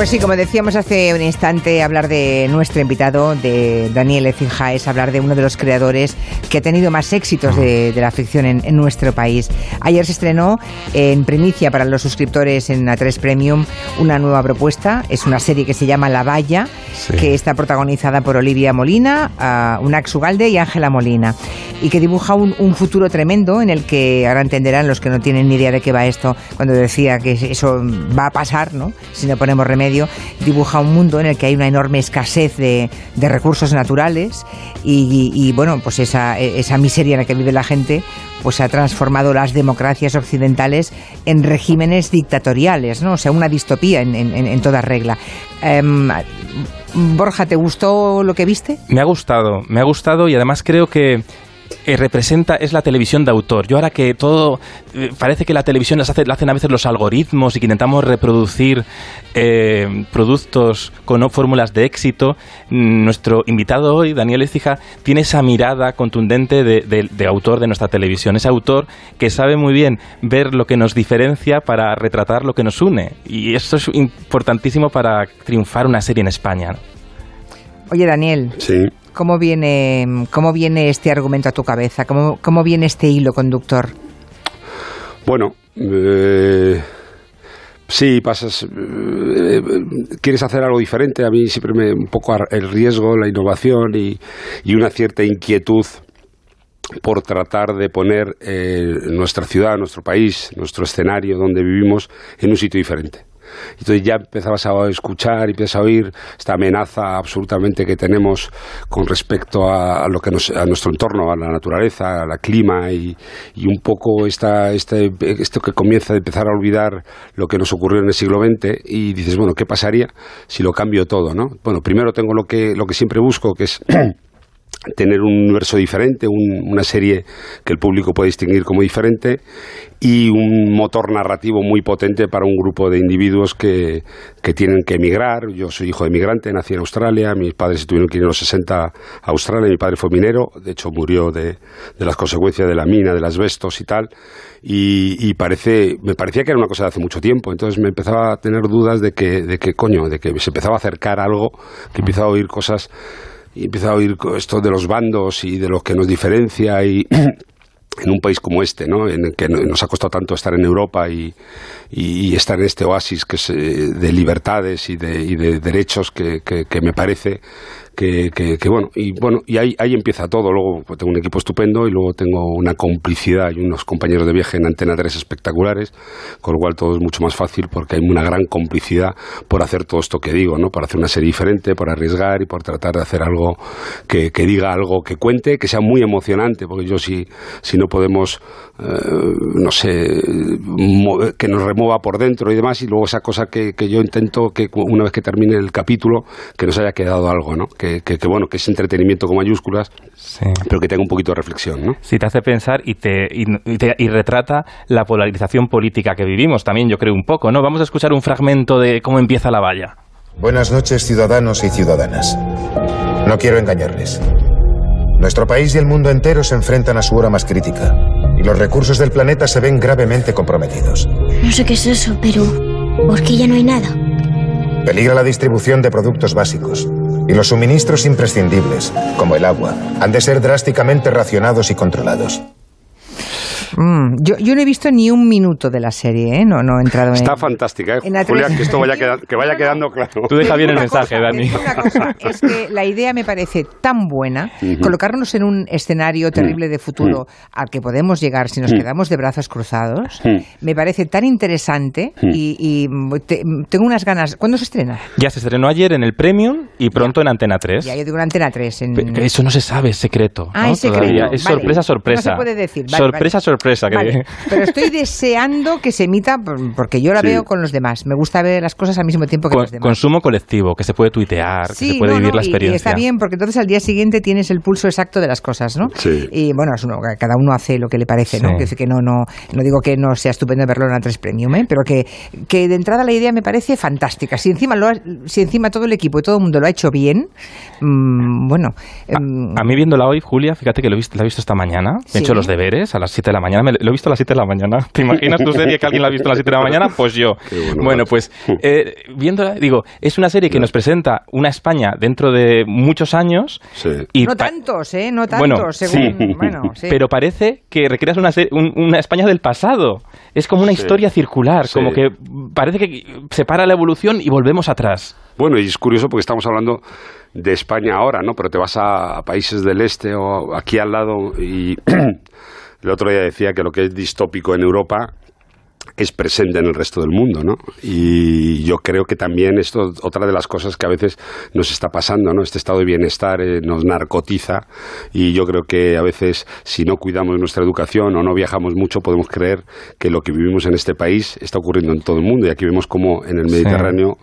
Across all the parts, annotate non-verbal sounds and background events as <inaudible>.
Pues sí, como decíamos hace un instante, hablar de nuestro invitado, de Daniel Ecija, es hablar de uno de los creadores que ha tenido más éxitos de, la ficción en, nuestro país. Ayer se estrenó en primicia para los suscriptores en A3 Premium una nueva propuesta. Es una serie que se llama La Valla, que está protagonizada por Olivia Molina, uh, Unax Ugalde y Ángela Molina. Y que dibuja un, un futuro tremendo en el que ahora entenderán los que no tienen ni idea de qué va esto, cuando decía que eso va a pasar, ¿no? Si no ponemos remedio dibuja un mundo en el que hay una enorme escasez de, recursos naturales y, bueno, pues esa, esa miseria en la que vive la gente pues ha transformado las democracias occidentales en regímenes dictatoriales, ¿no? O sea, una distopía en, toda regla. Em, Borja, ¿te gustó lo que viste? Me ha gustado, me ha gustado y además creo que eh, representa es la televisión de autor. Yo ahora que todo eh, parece que la televisión las hace, la hacen a veces los algoritmos y que intentamos reproducir eh, productos con fórmulas de éxito, mm, nuestro invitado hoy, Daniel Ecija, tiene esa mirada contundente de, autor de nuestra televisión. Ese autor que sabe muy bien ver lo que nos diferencia para retratar lo que nos une. Y esto es importantísimo para triunfar una serie en España. Oye, Daniel. Sí. ¿Cómo viene, cómo viene este argumento a tu cabeza? ¿Cómo, cómo viene este hilo conductor? Bueno, eh, sí, pasas. Eh, quieres hacer algo diferente. A mí siempre me un poco el riesgo, la innovación y, y una cierta inquietud por tratar de poner eh, nuestra ciudad, nuestro país, nuestro escenario donde vivimos en un sitio diferente. Entonces ya empezabas a escuchar y empiezas a oír esta amenaza absolutamente que tenemos con respecto a, lo que a nuestro entorno, a la naturaleza, al clima y, un poco esta, este, esto que comienza a empezar a olvidar lo que nos ocurrió en el siglo XX y dices, bueno, ¿qué pasaría si lo cambio todo? ¿no? Bueno, primero tengo lo que, lo que siempre busco, que es <clears throat> tener un universo diferente, una serie que el público puede distinguir como diferente y un motor narrativo muy potente para un grupo de individuos que, que tienen que emigrar. Yo soy hijo de emigrante, nací en Australia, mis padres tuvieron que en los 60 a Australia, mi padre fue minero, de hecho murió de, de las consecuencias de la mina, de las vestos y tal, y, y, parece, me parecía que era una cosa de hace mucho tiempo, entonces me empezaba a tener dudas de que, de que coño, de que se empezaba a acercar algo, que empezaba a oír cosas y empieza a oír esto de los bandos y de lo que nos diferencia y <clears throat> en un país como este, ¿no? en el que nos ha costado tanto estar en Europa y, estar en este oasis que es, eh, de libertades y de, y de derechos que, que, que me parece que, bueno, y bueno, y ahí, ahí empieza todo. Luego pues, tengo un equipo estupendo y luego tengo una complicidad y unos compañeros de viaje en Antena 3 espectaculares, con lo cual todo es mucho más fácil porque hay una gran complicidad por hacer todo esto que digo, ¿no? Para hacer una serie diferente, por arriesgar y por tratar de hacer algo que, que diga algo que cuente, que sea muy emocionante, porque yo si, si no podemos, no sé, que nos remueva por dentro y demás, y luego esa cosa que, que yo intento que una vez que termine el capítulo, que nos haya quedado algo, ¿no? Que, que, bueno, que es entretenimiento con mayúsculas, pero que tenga un poquito de reflexión, ¿no? Sí, te hace pensar y te, y, retrata la polarización política que vivimos también, yo creo, un poco, ¿no? Vamos a escuchar un fragmento de cómo empieza la valla. Buenas noches, ciudadanos y ciudadanas. No quiero engañarles. Nuestro país y el mundo entero se enfrentan a su hora más crítica y los recursos del planeta se ven gravemente comprometidos. No sé qué es eso, pero ¿por qué ya no hay nada? Peligra la distribución de productos básicos y los suministros imprescindibles, como el agua, han de ser drásticamente racionados y controlados. Mm, yo, yo, no he visto ni un minuto de la serie, ¿eh? No, no he entrado Está fantástica, ¿eh? Julia, que esto vaya, que vaya quedando claro. Tú deja bien el mensaje, Dani. Una cosa, es que la idea me parece tan buena, colocarnos en un escenario terrible de futuro al que podemos llegar si nos quedamos de brazos cruzados, me parece tan interesante y, tengo unas ganas... ¿Cuándo se estrena? Ya se estrenó ayer en el Premium y pronto en Antena 3. Ya, yo digo en Antena 3. En... eso no se sabe, es secreto. Ah, es secreto. Es sorpresa, sorpresa. No se puede decir. sorpresa, sorpresa pero estoy <laughs> deseando que se emita porque yo la veo con los demás. Me gusta ver las cosas al mismo tiempo que los demás. Consumo colectivo, que se puede tuitear, que se puede vivir la experiencia. Y está bien porque entonces al día siguiente tienes el pulso exacto de las cosas, ¿no? Y bueno, cada uno hace lo que le parece, ¿no? Que, no, no, no digo que no sea estupendo verlo en A3 Premium, ¿eh? pero que, que de entrada la idea me parece fantástica. Si encima, lo si encima todo el equipo y todo el mundo lo ha hecho bien, mm, bueno. A, em, a, mí viéndola hoy, Julia, fíjate que lo he visto, la he visto esta mañana, he hecho los deberes a las 7 de la mañana mañana, me, lo he visto a las 7 de la mañana. <laughs> ¿Te imaginas tu serie que alguien la ha visto a las 7 de la mañana? Pues yo. Bueno, pues eh, viéndola, digo, es una serie que nos presenta una España dentro de muchos años. Y no tantos, ¿eh? No tantos, según. Bueno, <laughs> sí. Pero parece que recreas una, una España del pasado. Es como una historia circular, como que parece que separa la evolución y volvemos atrás. Bueno, y es curioso porque estamos hablando de España ahora, ¿no? Pero te vas a, países del este o aquí al lado y <clears throat> el otro día decía que lo que es distópico en Europa es presente en el resto del mundo, ¿no? Y yo creo que también esto, otra de las cosas que a veces nos está pasando, ¿no? Este estado de bienestar eh, nos narcotiza y yo creo que a veces si no cuidamos nuestra educación o no viajamos mucho podemos creer que lo que vivimos en este país está ocurriendo en todo el mundo y aquí vemos como en el Mediterráneo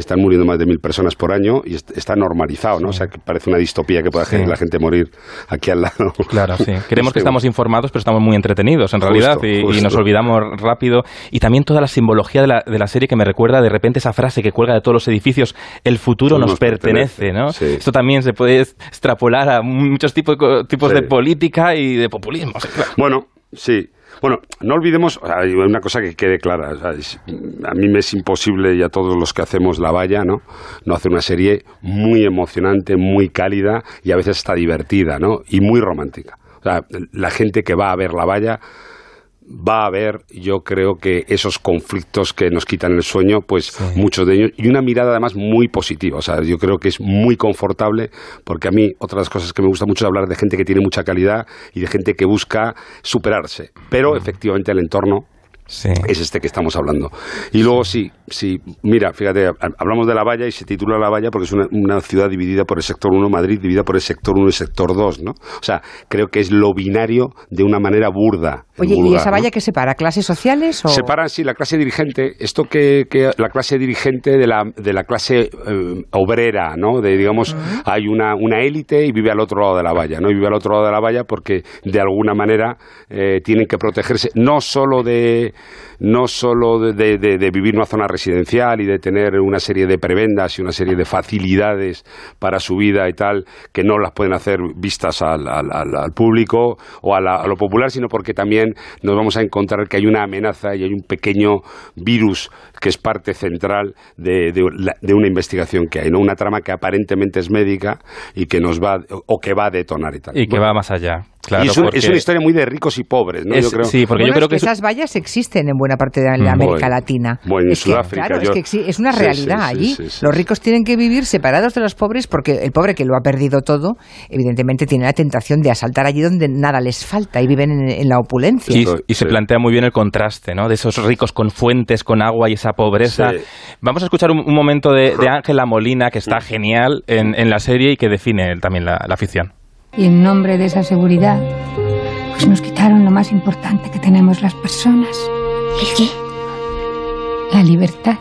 están muriendo más de mil personas por año y está normalizado, ¿no? O sea, que parece una distopía que pueda la gente morir aquí al lado. Claro, sí. <laughs> Creemos que estamos informados, pero estamos muy entretenidos, en realidad, y, nos olvidamos rápido. Y también toda la simbología de la, de la, serie que me recuerda de repente esa frase que cuelga de todos los edificios, el futuro nos, pertenece, ¿no? Esto también se puede extrapolar a muchos tipos, tipos de política y de populismo. Bueno, sí. Bueno, no olvidemos, hay una cosa que quede clara, a mí me es imposible y a todos los que hacemos la valla, ¿no? No hacer una serie muy emocionante, muy cálida y a veces está divertida, ¿no? Y muy romántica. O sea, la gente que va a ver la valla va a haber, yo creo que esos conflictos que nos quitan el sueño, pues muchos de ellos, y una mirada además muy positiva. O sea, yo creo que es muy confortable, porque a mí, otras cosas que me gusta mucho es hablar de gente que tiene mucha calidad y de gente que busca superarse. Pero efectivamente el entorno es este que estamos hablando. Y luego sí, sí, mira, fíjate, hablamos de La Valla y se titula La Valla porque es una, ciudad dividida por el sector 1, Madrid dividida por el sector 1 y el sector 2, ¿no? O sea, creo que es lo binario de una manera burda. Oye, ¿y esa valla qué separa? ¿Clases sociales o...? Separa, sí, la clase dirigente, esto que, que la clase dirigente de la, de la clase eh, obrera, ¿no? De, digamos, hay una, una élite y vive al otro lado de la valla, ¿no? Y vive al otro lado de la valla porque de alguna manera eh, tienen que protegerse no solo de no solo de, vivir en una zona residencial y de tener una serie de prebendas y una serie de facilidades para su vida y tal, que no las pueden hacer vistas al, público o a, lo popular, sino porque también nos vamos a encontrar que hay una amenaza y hay un pequeño virus que es parte central de, una investigación que hay, ¿no? Una trama que aparentemente es médica y que nos va, o que va a detonar y tal. Y que va más allá. Claro, y es, una historia muy de ricos y pobres, ¿no? yo creo. Sí, porque yo creo que, esas vallas existen en buena parte de la América Latina. Bueno, en Sudáfrica. claro, es que es una realidad allí. los ricos tienen que vivir separados de los pobres porque el pobre que lo ha perdido todo, evidentemente tiene la tentación de asaltar allí donde nada les falta y viven en, la opulencia. y se plantea muy bien el contraste, ¿no? De esos ricos con fuentes, con agua y esa pobreza. Vamos a escuchar un, momento de Ángela Molina que está genial en, la serie y que define también la, la ficción. Y en nombre de esa seguridad, pues nos quitaron lo más importante que tenemos las personas. ¿El qué? La libertad.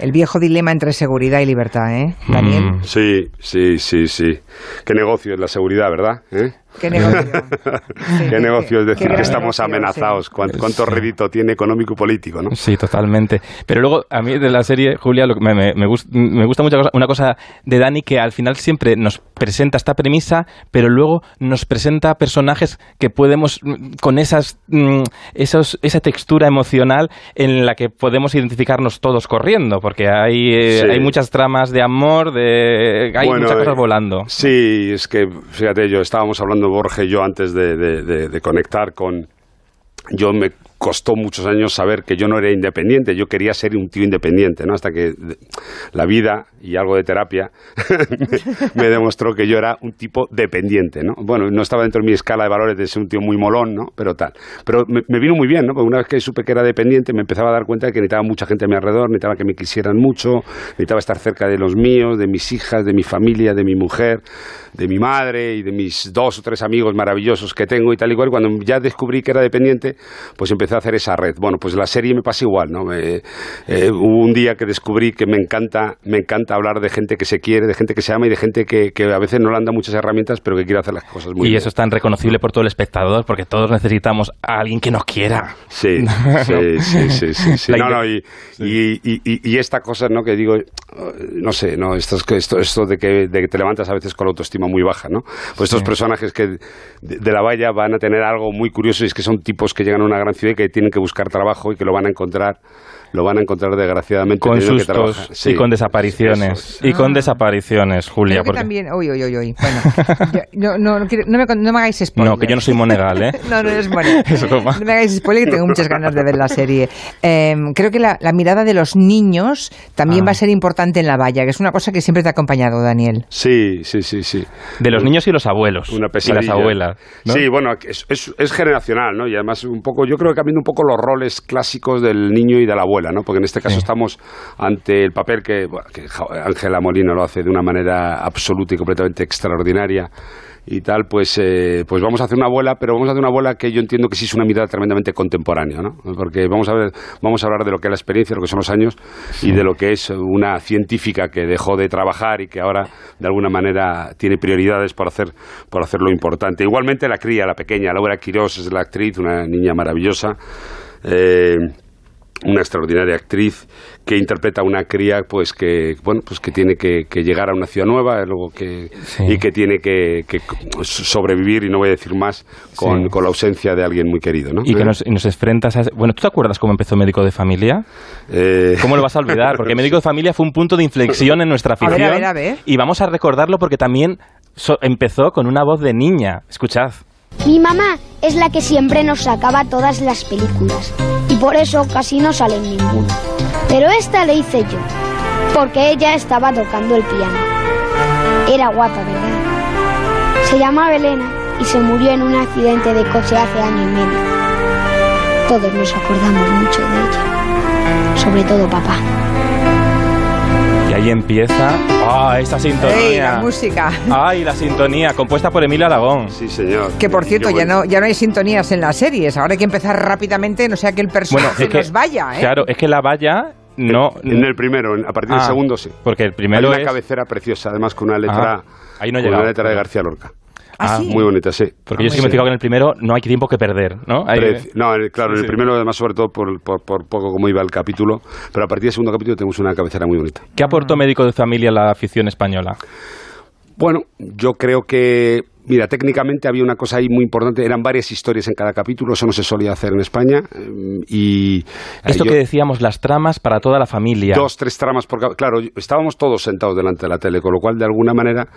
El viejo dilema entre seguridad y libertad, ¿eh, Daniel? Mm. Sí, sí, sí, sí. Qué negocio es la seguridad, ¿verdad? ¿Eh? ¿Qué negocio? <laughs> ¿Qué negocio es decir que estamos amenazados? ¿Cuánto, rédito tiene económico y político? ¿no? Sí, totalmente. Pero luego, a mí de la serie, Julia, me, gusta, mucho una cosa de Dani que al final siempre nos presenta esta premisa, pero luego nos presenta personajes que podemos, con esas, mm, esos, esa textura emocional en la que podemos identificarnos todos corriendo, porque hay, eh, hay muchas tramas de amor, de, hay muchas cosas eh, volando. Sí, es que, fíjate, yo estábamos hablando Borges yo antes de, conectar con... Yo me costó muchos años saber que yo no era independiente, yo quería ser un tío independiente, ¿no? Hasta que la vida y algo de terapia <laughs> me demostró que yo era un tipo dependiente, ¿no? Bueno, no estaba dentro de mi escala de valores de ser un tío muy molón, ¿no? Pero tal. Pero me, vino muy bien, ¿no? Porque una vez que supe que era dependiente, me empezaba a dar cuenta de que necesitaba mucha gente a mi alrededor, necesitaba que me quisieran mucho, necesitaba estar cerca de los míos, de mis hijas, de mi familia, de mi mujer, de mi madre y de mis dos o tres amigos maravillosos que tengo y tal y cual. Cuando ya descubrí que era dependiente, pues empecé empecé a hacer esa red. Bueno, pues la serie me pasa igual, ¿no? Me- eh, hubo un día que descubrí que me encanta, me encanta hablar de gente que se quiere, de gente que se ama y de gente que, que a veces no le han dado muchas herramientas, pero que quiere hacer las cosas muy y bien. eso es tan reconocible por todo el espectador, porque todos necesitamos a alguien que nos quiera. Sí, sí, sí, sí, sí, sí. <laughs> No, no, y, y, y- y- y esta cosa, ¿no? Que digo, no sé, ¿no? Esto, esto, esto de, que, de que te levantas a veces con la autoestima muy baja, ¿no? Pues estos personajes que de, de la valla van a tener algo muy curioso y es que son tipos que llegan a una gran ciudad y que tienen que buscar trabajo y que lo van a encontrar, lo van a encontrar desgraciadamente Con teniendo que sustos trabajar. y Sí, con desapariciones. Y con desapariciones, Julia. Creo que porque- también. Uy, uy, uy, uy. Bueno, <laughs> yo- no, no, no, quiero- no me, no me hagáis spoiler. No, que yo no soy monegal, ¿eh? <laughs> No, no es bueno. <laughs> Es broma. No me hagáis spoiler que tengo muchas ganas de ver la serie. Eh, creo que la, la mirada de los niños también Ah. va a ser importante en la valla, que es una cosa que siempre te ha acompañado, Daniel. Sí, sí, sí, sí. De los niños y los abuelos. Una y pesadilla. las abuelas. ¿no? Sí, bueno, es, es- es generacional, ¿no? Y además un poco, yo creo que cambiando un poco los roles clásicos del niño y de la abuela, ¿no? Porque en este caso Sí. estamos ante el papel que, Ángela Molina lo hace de una manera absoluta y completamente extraordinaria y tal, pues, eh, pues vamos a hacer una abuela, pero vamos a hacer una abuela que yo entiendo que sí es una mirada tremendamente contemporánea, ¿no? Porque vamos a ver, vamos a hablar de lo que es la experiencia, de lo que son los años y de lo que es una científica que dejó de trabajar y que ahora de alguna manera tiene prioridades por hacer, por hacer lo importante. Igualmente la cría, la pequeña, Laura Quirós es la actriz, una niña maravillosa. eh, una extraordinaria actriz que interpreta a una cría pues que bueno pues que tiene que, que llegar a una ciudad nueva eh, luego que Sí. y que tiene que, que sobrevivir y no voy a decir más con, Sí. con la ausencia de alguien muy querido ¿no? Y que nos, y nos enfrentas a... Bueno, ¿tú te acuerdas cómo empezó Médico de Familia? eh, ¿Cómo lo vas a olvidar? Porque <laughs> Médico de Familia fue un punto de inflexión en nuestra A ver, afición. a ver, a ver. Y vamos a recordarlo porque también so- empezó con una voz de niña. Escuchad. Mi mamá es la que siempre nos sacaba todas las películas por eso casi no sale en ninguna. Pero esta le hice yo, porque ella estaba tocando el piano. Era guapa, ¿verdad? Se llama Elena y se murió en un accidente de coche hace año y medio. Todos nos acordamos mucho de ella, sobre todo papá. Y ahí empieza... ¡Ah, esa sintonía! ¡Ey, la música! ¡Ay, la sintonía! Compuesta por Emilio Aragón. sí señor Que por cierto, ya no, ya no hay sintonías en las series. Ahora hay que empezar rápidamente, no sea que el Bueno, personaje es que... nos vaya, ¿eh? Claro, es que la valla no... en el primero a partir del Ah, segundo sí Porque el hay primero una es... cabecera preciosa además con una letra Ah, ahí no una letra de García Lorca ¿Ah, Ah, sí? muy bonita sí Porque yo sí que me he fijado que en el primero no hay tiempo que perder, ¿no? Hay- No, en el- claro, en el Sí. primero, además, sobre todo por, por, por poco como iba el capítulo, pero a partir del segundo capítulo tenemos una cabecera muy bonita. ¿Qué aportó Médico de Familia a la afición española? Bueno, yo creo que, mira, técnicamente había una cosa ahí muy importante, eran varias historias en cada capítulo, eso no se solía hacer en España, eh, y... Esto yo- que decíamos, las tramas para toda la familia. Dos, tres tramas por Claro, estábamos todos sentados delante de la tele, con lo cual, de alguna manera,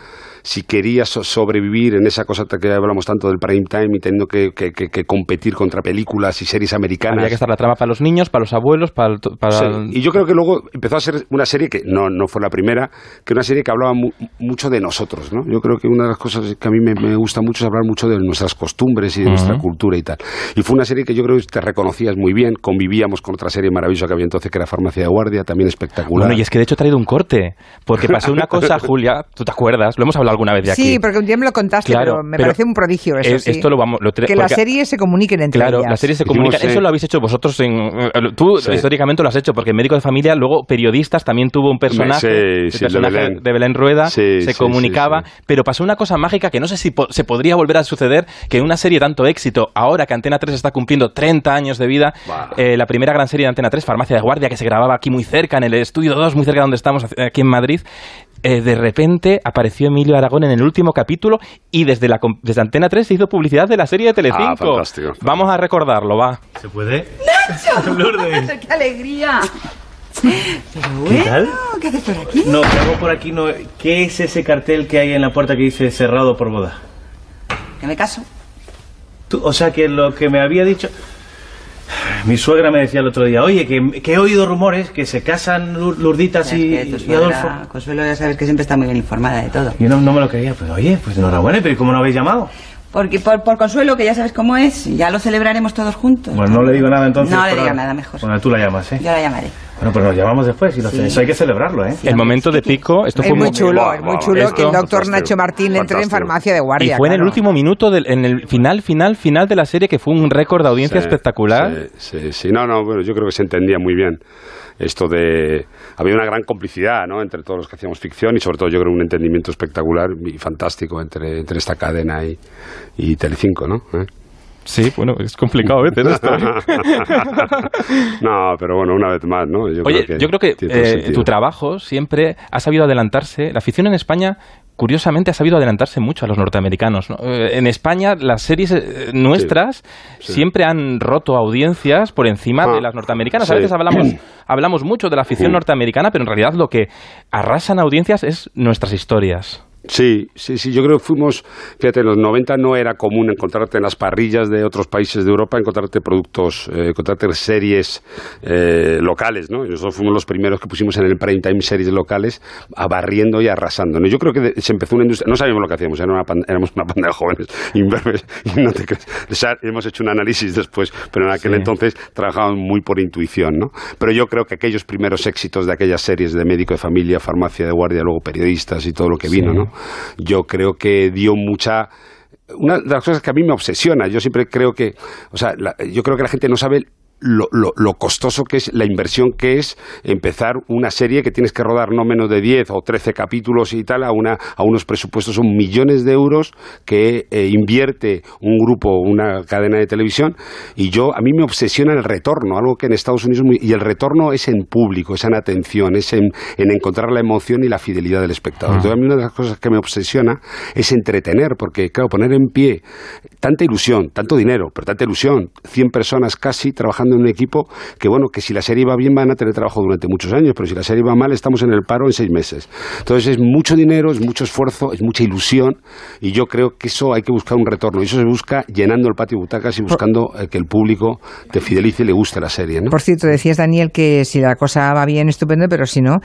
si querías so- sobrevivir en esa cosa que hablamos tanto del prime time y teniendo que, que- que- que competir contra películas y series americanas... Había que estar la trama para los niños, para los abuelos, para... Sí, Y yo creo que luego empezó a ser una serie que no, no fue la primera, que una serie que hablaba mu- mucho de nosotros, ¿no? Yo creo que una de las cosas que a mí me, me gusta mucho es hablar mucho de nuestras costumbres y de nuestra cultura y tal. Y fue una serie que yo creo que te reconocías muy bien, convivíamos con otra serie maravillosa que había entonces que era Farmacia de Guardia, también espectacular. Bueno, y es que de hecho he traído un corte, porque pasó una cosa, <laughs> Julia, ¿tú te acuerdas? Lo hemos hablado alguna vez de aquí. Sí, porque un día me lo contaste, Claro, pero me pero, parece un prodigio eso, sí. Esto lo vamos... Lo que las series se comuniquen entre Claro, ellas. las series se comunican. eh, Eso lo habéis hecho vosotros en. eh, Tú Sí. históricamente lo has hecho, porque en Médico de Familia, luego periodistas también tuvo un personaje. Sí, el sí, de personaje Belén. Rueda Sí, se sí, comunicaba. sí, sí. Pero pasó una cosa mágica que no sé si po- se podría volver a suceder: que una serie de tanto éxito, ahora que Antena 3 está cumpliendo 30 años de vida, Bah. eh, la primera gran serie de Antena 3, Farmacia de Guardia, que se grababa aquí muy cerca, en el estudio 2, muy cerca de donde estamos, aquí en Madrid. eh, de repente apareció Emilio Aragón en el último capítulo y desde, la, desde Antena 3 se hizo publicidad de la serie de Telecinco. Ah, fantástico. Vamos a recordarlo, va. ¿Se puede? <laughs> ¡Nacho! <laughs> ¡Qué alegría! ¿Qué tal? ¿Qué haces por aquí? No, que hago por aquí no. ¿Qué es ese cartel que hay en la puerta que dice cerrado por boda? Que me caso. Tú, o sea que lo que me había dicho. Mi suegra me decía el otro día, oye, que, que he oído rumores que se casan Lur- Lurditas y, Es que tu y Adolfo. Consuelo, ya sabes que siempre está muy bien informada de todo. Yo no, no me lo creía, pues oye, pues enhorabuena, pero ¿y cómo no habéis llamado? Porque por, por Consuelo, que ya sabes cómo es, ya lo celebraremos todos juntos. Bueno, no le digo nada entonces. No le diga nada, mejor. Bueno, tú la llamas, ¿eh? Yo la llamaré. Bueno, pues nos llamamos después y lo eso hay que celebrarlo, ¿eh? El momento de pico, esto Es fue muy chulo, es muy chulo esto- que el doctor fantástico, Nacho Martín entre en farmacia de Y guardia. fue en el último minuto, del, en el final, final, final de la serie que fue un récord de audiencia Sí, espectacular. Sí, sí, sí. No, no, bueno, yo creo que se entendía muy bien esto de... Había una gran complicidad, ¿no?, entre todos los que hacíamos ficción y sobre todo yo creo un entendimiento espectacular y fantástico entre, entre esta cadena y, y Telecinco, ¿no? ¿Eh? Sí, bueno, es complicado a veces esto. <laughs> no, pero bueno, una vez más, ¿no? Yo Oye, yo creo que tiene todo el eh, tu trabajo siempre ha sabido adelantarse. La afición en España, curiosamente, ha sabido adelantarse mucho a los norteamericanos. ¿no? Eh, en España, las series eh, nuestras sí. siempre han roto audiencias por encima Ah, de las norteamericanas. A veces hablamos, hablamos mucho de la afición Mm. norteamericana, pero en realidad lo que arrasan audiencias es nuestras historias. Sí, sí, sí, yo creo que fuimos, fíjate, en los 90 no era común encontrarte en las parrillas de otros países de Europa, encontrarte productos, eh, encontrarte series eh, locales, ¿no? Y Nosotros fuimos los primeros que pusimos en el prime time series locales, abarriendo y arrasando, ¿no? Yo creo que de- se empezó una industria, no sabíamos lo que hacíamos, era una pan- éramos una banda de jóvenes <laughs> imberbes, y no te crees, o sea, hemos hecho un análisis después, pero en aquel Sí. entonces trabajábamos muy por intuición, ¿no? Pero yo creo que aquellos primeros éxitos de aquellas series de médico de familia, farmacia de guardia, luego periodistas y todo lo que vino, Sí. ¿no? Yo creo que dio mucha una de las cosas que a mí me obsesiona, yo siempre creo que, o sea, la- yo creo que la gente no sabe lo, lo- lo costoso que es, la inversión que es empezar una serie que tienes que rodar no menos de 10 o 13 capítulos y tal, a, una, a unos presupuestos, son millones de euros que eh, invierte un grupo, una cadena de televisión, y yo, a mí me obsesiona el retorno, algo que en Estados Unidos, muy- y el retorno es en público, es en atención, es en, en encontrar la emoción y la fidelidad del espectador. Entonces, a mí una de las cosas que me obsesiona es entretener, porque, claro, poner en pie tanta ilusión, tanto dinero, pero tanta ilusión, 100 personas casi trabajando en un equipo que, bueno, que si la serie va bien van a tener trabajo durante muchos años, pero si la serie va mal estamos en el paro en seis meses. Entonces es mucho dinero, es mucho esfuerzo, es mucha ilusión y yo creo que eso hay que buscar un retorno y eso se busca llenando el patio de butacas y buscando eh, que el público te fidelice y le guste la serie, ¿no? Por cierto, decías, Daniel, que si la cosa va bien, estupendo, pero si no,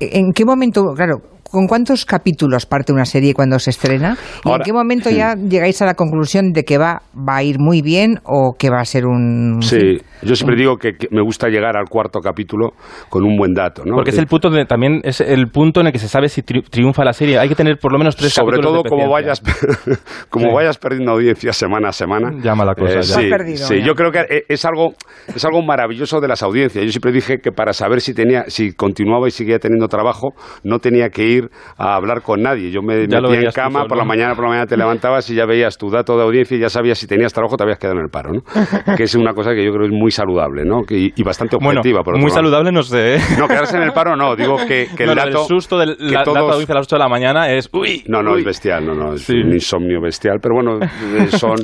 ¿en qué momento, claro, con cuántos capítulos parte una serie cuando se estrena? ¿Y en qué momento ya llegáis a la conclusión de que va, va a ir muy bien o que va a ser un... Sí, yo siempre digo que, que me gusta llegar al cuarto capítulo con un buen dato, ¿no? Porque es el punto de, también es el punto en el que se sabe si tri- triunfa la serie. Hay que tener por lo menos tres sobre capítulos todo de como vayas <laughs> como Sí. vayas perdiendo audiencia semana a semana Llama la cosa, ya. sí, perdido, sí, ya. yo creo que e- es algo es algo maravilloso de las audiencias yo siempre dije que para saber si tenía si continuaba y seguía teniendo trabajo no tenía que ir a hablar con nadie yo me Ya metía en cama solo. por la mañana por la mañana te levantabas y ya veías tu dato de audiencia y ya sabías si tenías trabajo te habías quedado en el paro ¿no? <laughs> que es una cosa que yo creo es muy saludable ¿no? Y, y bastante Bueno, objetiva por otro muy lado. saludable no sé. ¿eh? no quedarse en el paro no digo que, <laughs> que No, el dato susto del que la, dato de audiencia a las 8 de la mañana es... Uy, no, no, uy. es bestial, no, no, es Sí. un insomnio bestial, pero bueno, <laughs> eh, son...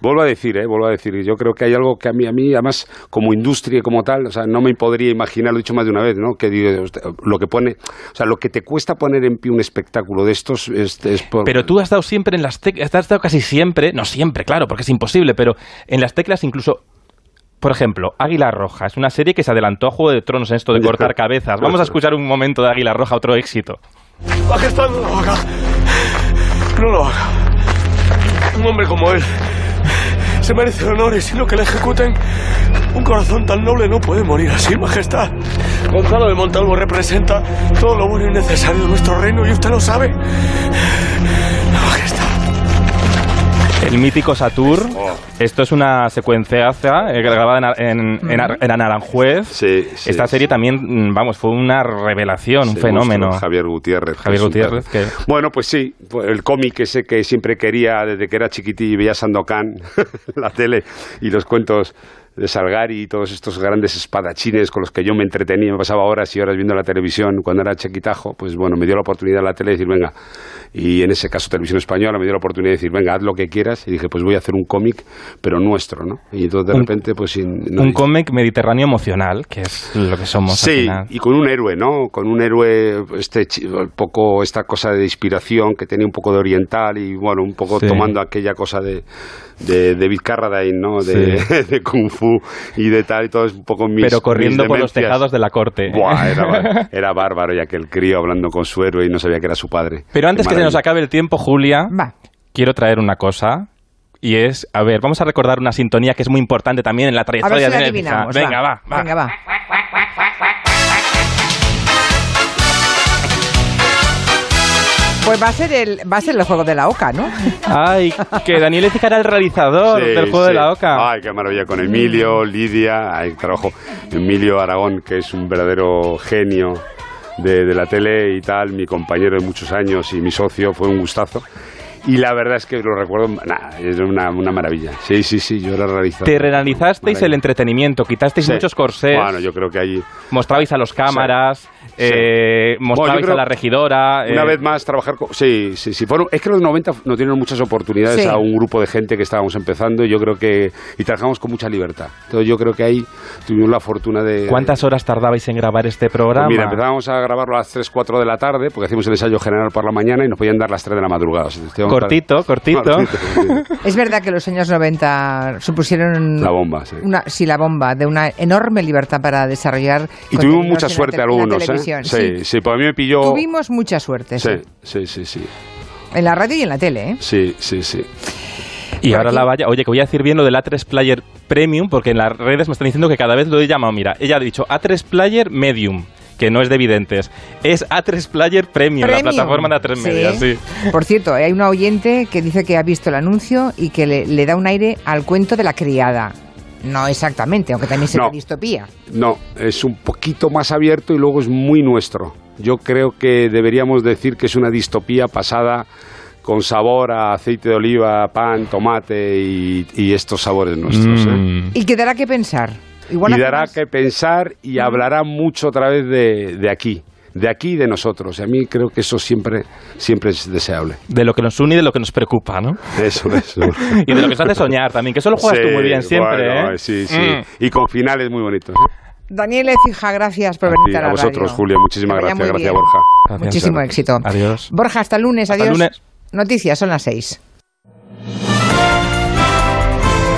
Vuelvo a decir, eh, vuelvo a decir, yo creo que hay algo que a mí, a mí, además, como industria y como tal, o sea, no me podría imaginar, lo he dicho más de una vez, ¿no? Que lo que pone, o sea, lo que te cuesta poner en pie un espectáculo de estos es, es por... Pero tú has estado siempre en las teclas, has estado casi siempre, no siempre, claro, porque es imposible, pero en las teclas incluso... Por ejemplo, Águila Roja es una serie que se adelantó a Juego de Tronos en esto de cortar cabezas. Vamos a escuchar un momento de Águila Roja, otro éxito. Majestad, no lo haga. No lo haga. Un hombre como él se merece honores y lo que le ejecuten. Un corazón tan noble no puede morir así, Majestad. Gonzalo de Montalvo representa todo lo bueno y necesario de nuestro reino y usted lo sabe. El mítico Satur. Esto es una secuenciaza eh, grabada en, en, en en Aranjuez. Sí, sí, Esta serie sí. también, mm, vamos, fue una revelación, un fenómeno. Javier Gutiérrez. Javier Gutiérrez, que- Bueno, pues sí, pues el cómic ese que siempre quería desde que era chiquitillo y veía Sandokan <laughs> la tele y los cuentos de Salgari y todos estos grandes espadachines con los que yo me entretenía, me pasaba horas y horas viendo la televisión cuando era chiquitajo, pues bueno, me dio la oportunidad la tele de decir, venga, y en ese caso Televisión Española me dio la oportunidad de decir, venga, haz lo que quieras, y dije, pues voy a hacer un cómic, pero nuestro, ¿no? Y entonces de repente, pues sin... no- un cómic mediterráneo emocional, que es lo que somos al Sí, final. y con un héroe, ¿no? Con un héroe, este poco esta cosa de inspiración que tenía un poco de oriental y bueno, un poco Sí. tomando aquella cosa de de David Carradine, ¿no? De, <laughs> de kung fu y de tal y todo es un poco mis Pero corriendo mis por los tejados de la corte. Buah, era, <laughs> era bárbaro y aquel crío hablando con su héroe y no sabía que era su padre. Pero antes que se nos acabe el tiempo, Julia, Va. quiero traer una cosa. Y es, a ver, vamos a recordar una sintonía que es muy importante también en la A ver trayectoria si la de adivinamos. Venga, va, va. Venga, va. Pues va a ser el, va a ser el juego de la oca, ¿no? Ay, que Daniel Ecija era el realizador Sí, del juego de sí. la Oca. Ay, qué maravilla. Con Emilio, Lidia, ahí trabajo. Emilio Aragón, que es un verdadero genio de, de la tele y tal, mi compañero de muchos años y mi socio, fue un gustazo. Y la verdad es que lo recuerdo, nada, es una, una maravilla. Sí, sí, sí, yo era realizador. Te realizasteis el entretenimiento, quitasteis Sí. muchos corsés, Bueno, yo creo que ahí... mostrabais a los cámaras, eh, Bueno, mostrabais creo- a la regidora. Una eh, vez más trabajar con... Sí, sí, sí. Fueron, es que los 90 nos dieron muchas oportunidades Sí. a un grupo de gente que estábamos empezando y yo creo que... Y trabajamos con mucha libertad. Entonces yo creo que ahí tuvimos la fortuna de... ¿Cuántas horas tardabais en grabar este programa? Pues mira, empezábamos a grabarlo a las 3, 4 de la tarde, porque hacíamos el ensayo general por la mañana y nos podían dar las 3 de la madrugada. O sea, estábamos Cortito, para- cortito. cortito. <laughs> Es verdad que los años 90 supusieron La bomba, sí. una, sí, la bomba, de una enorme libertad para desarrollar. Y tuvimos mucha suerte algunos. Televisión. Sí, sí, pues a mí me pilló... Tuvimos mucha suerte, sí. Sí, sí, sí, sí. En la radio y en la tele, ¿eh? Sí, sí, sí. Y Por ahora aquí- la vaya. Oye, que voy a decir bien lo del A3 Player Premium, porque en las redes me están diciendo que cada vez lo he llamado. Mira, ella ha dicho A3 Player Medium, que no es de evidentes. Es A3 Player Premium, la Premium. plataforma de A3 Media, sí. Por cierto, hay una oyente que dice que ha visto el anuncio y que le, le da un aire al cuento de la criada. No exactamente, aunque también será No. distopía. No, es un poquito más abierto y luego es muy nuestro. Yo creo que deberíamos decir que es una distopía pasada con sabor a aceite de oliva, pan, tomate y, y estos sabores nuestros. ¿eh? Mm. Y que dará que pensar. Igual y dará más- que pensar y hablará mucho otra vez de, de aquí, de aquí y de nosotros. Y a mí creo que eso siempre, siempre es deseable. De lo que nos une y de lo que nos preocupa, ¿no? Eso, eso. <laughs> Y de lo que nos hace soñar también, que eso lo juegas tú Sí, muy bien siempre, bueno, ¿eh? Sí, sí. Mm. Y con finales muy bonitos. ¿eh? Daniel Fija, gracias por A venir ti, a la a vosotros, radio. Julia. Muchísimas gracias. Gracias. Borja. Gracias. Muchísimo éxito. Adiós. Borja, hasta el lunes. Hasta Adiós. lunes. Noticias, son las seis.